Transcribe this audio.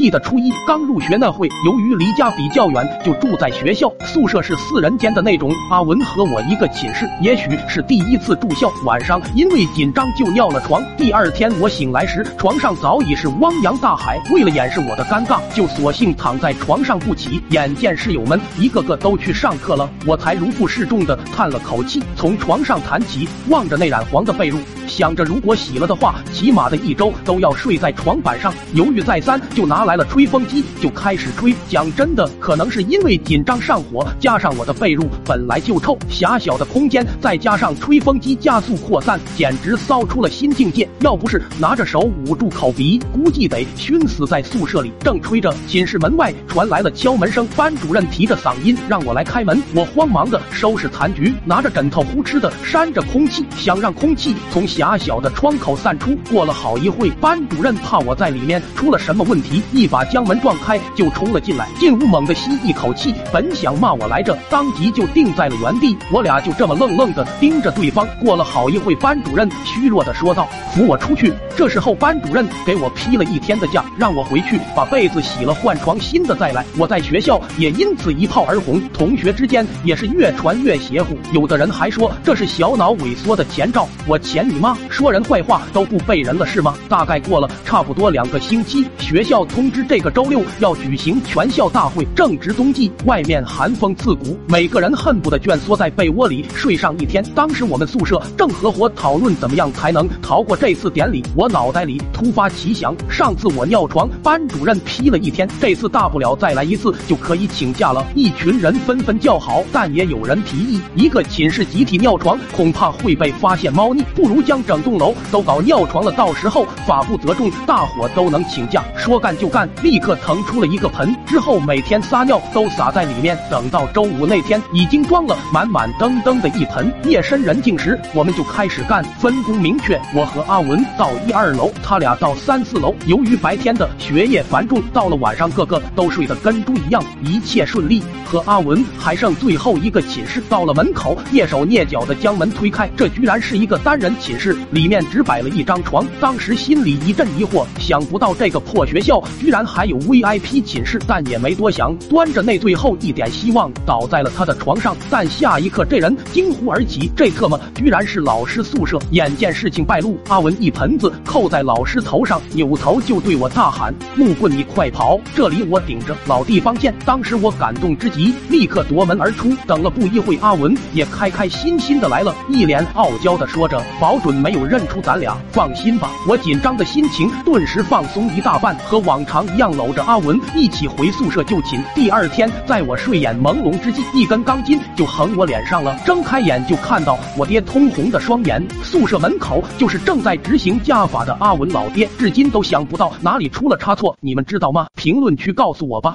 记得初一刚入学那会，由于离家比较远，就住在学校宿舍，是四人间的那种。阿文和我一个寝室，也许是第一次住校，晚上因为紧张就尿了床。第二天我醒来时，床上早已是汪洋大海。为了掩饰我的尴尬，就索性躺在床上不起。眼见室友们一个个都去上课了，我才如负适重的叹了口气，从床上弹起，望着那染黄的被褥。想着如果洗了的话，起码的一周都要睡在床板上。犹豫再三，就拿来了吹风机，就开始吹。讲真的，可能是因为紧张上火，加上我的被褥本来就臭，狭小的空间再加上吹风机加速扩散，简直骚出了新境界。要不是拿着手捂住口鼻，估计得熏死在宿舍里。正吹着，寝室门外传来了敲门声，班主任提着嗓音让我来开门。我慌忙的收拾残局，拿着枕头呼哧的扇着空气，想让空气从。狭小的窗口散出，过了好一会，班主任怕我在里面出了什么问题，一把将门撞开，就冲了进来。进屋猛地吸一口气，本想骂我来着，当即就定在了原地。我俩就这么愣愣的盯着对方。过了好一会，班主任虚弱的说道：“扶我出去。”这时候班主任给我批了一天的假，让我回去把被子洗了，换床新的再来。我在学校也因此一炮而红，同学之间也是越传越邪乎，有的人还说这是小脑萎缩的前兆。我前你妈！说人坏话都不背人了是吗？大概过了差不多两个星期，学校通知这个周六要举行全校大会。正值冬季，外面寒风刺骨，每个人恨不得蜷缩在被窝里睡上一天。当时我们宿舍正合伙讨论怎么样才能逃过这次典礼。我脑袋里突发奇想，上次我尿床，班主任批了一天，这次大不了再来一次就可以请假了。一群人纷纷叫好，但也有人提议，一个寝室集体尿床恐怕会被发现猫腻，不如将。整栋楼都搞尿床了，到时候法不责众，大伙都能请假。说干就干，立刻腾出了一个盆，之后每天撒尿都撒在里面。等到周五那天，已经装了满满登登的一盆。夜深人静时，我们就开始干，分工明确。我和阿文到一二楼，他俩到三四楼。由于白天的学业繁重，到了晚上个个都睡得跟猪一样，一切顺利。和阿文还剩最后一个寝室，到了门口，蹑手蹑脚的将门推开，这居然是一个单人寝室。里面只摆了一张床，当时心里一阵疑惑，想不到这个破学校居然还有 VIP 寝室，但也没多想，端着那最后一点希望倒在了他的床上。但下一刻，这人惊呼而起，这特么居然是老师宿舍！眼见事情败露，阿文一盆子扣在老师头上，扭头就对我大喊：“木棍，你快跑！这里我顶着，老地方见！”当时我感动之极，立刻夺门而出。等了不一会，阿文也开开心心的来了，一脸傲娇的说着：“保准。”没有认出咱俩，放心吧。我紧张的心情顿时放松一大半，和往常一样搂着阿文一起回宿舍就寝。第二天，在我睡眼朦胧之际，一根钢筋就横我脸上了。睁开眼就看到我爹通红的双眼。宿舍门口就是正在执行家法的阿文老爹，至今都想不到哪里出了差错。你们知道吗？评论区告诉我吧。